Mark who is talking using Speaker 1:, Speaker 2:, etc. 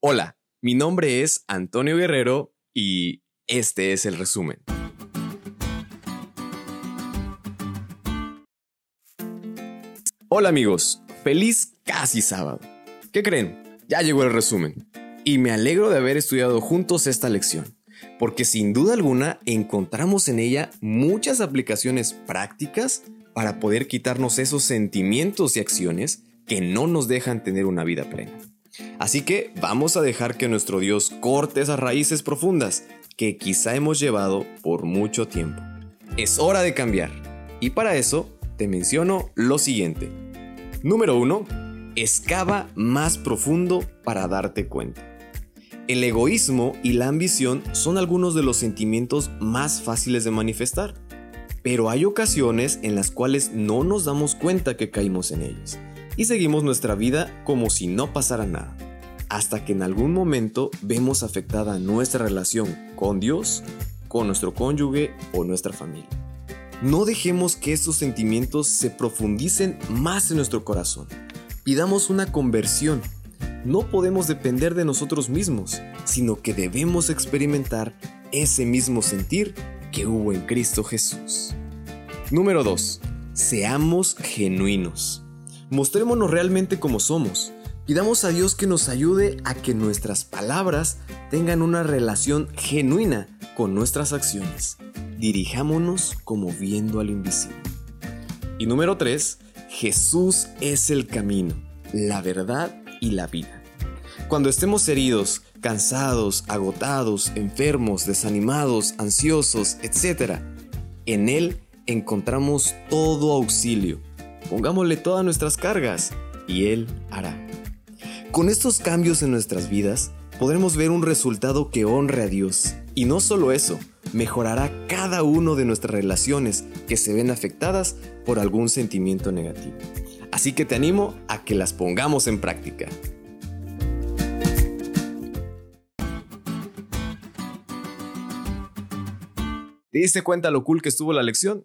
Speaker 1: Hola, mi nombre es Antonio Guerrero y este es el resumen. Hola amigos, feliz casi sábado. ¿Qué creen? Ya llegó el resumen. Y me alegro de haber estudiado juntos esta lección, porque sin duda alguna encontramos en ella muchas aplicaciones prácticas para poder quitarnos esos sentimientos y acciones que no nos dejan tener una vida plena. Así que vamos a dejar que nuestro Dios corte esas raíces profundas que quizá hemos llevado por mucho tiempo. Es hora de cambiar. Y para eso te menciono lo siguiente. Número 1. Excava más profundo para darte cuenta. El egoísmo y la ambición son algunos de los sentimientos más fáciles de manifestar, pero hay ocasiones en las cuales no nos damos cuenta que caímos en ellos y seguimos nuestra vida como si no pasara nada, hasta que en algún momento vemos afectada nuestra relación con Dios, con nuestro cónyuge o nuestra familia. No dejemos que estos sentimientos se profundicen más en nuestro corazón. Pidamos una conversión. No podemos depender de nosotros mismos, sino que debemos experimentar ese mismo sentir que hubo en Cristo Jesús. Número 2. Seamos genuinos. Mostrémonos realmente como somos. Pidamos a Dios que nos ayude a que nuestras palabras tengan una relación genuina con nuestras acciones. Dirijámonos como viendo al invisible. Y número 3. Jesús es el camino, la verdad y la vida. Cuando estemos heridos, cansados, agotados, enfermos, desanimados, ansiosos, etc., en Él encontramos todo auxilio Pongámosle todas nuestras cargas y Él hará. Con estos cambios en nuestras vidas, podremos ver un resultado que honre a Dios. Y no solo eso, mejorará cada uno de nuestras relaciones que se ven afectadas por algún sentimiento negativo. Así que te animo a que las pongamos en práctica. ¿Te diste cuenta lo cool que estuvo la lección?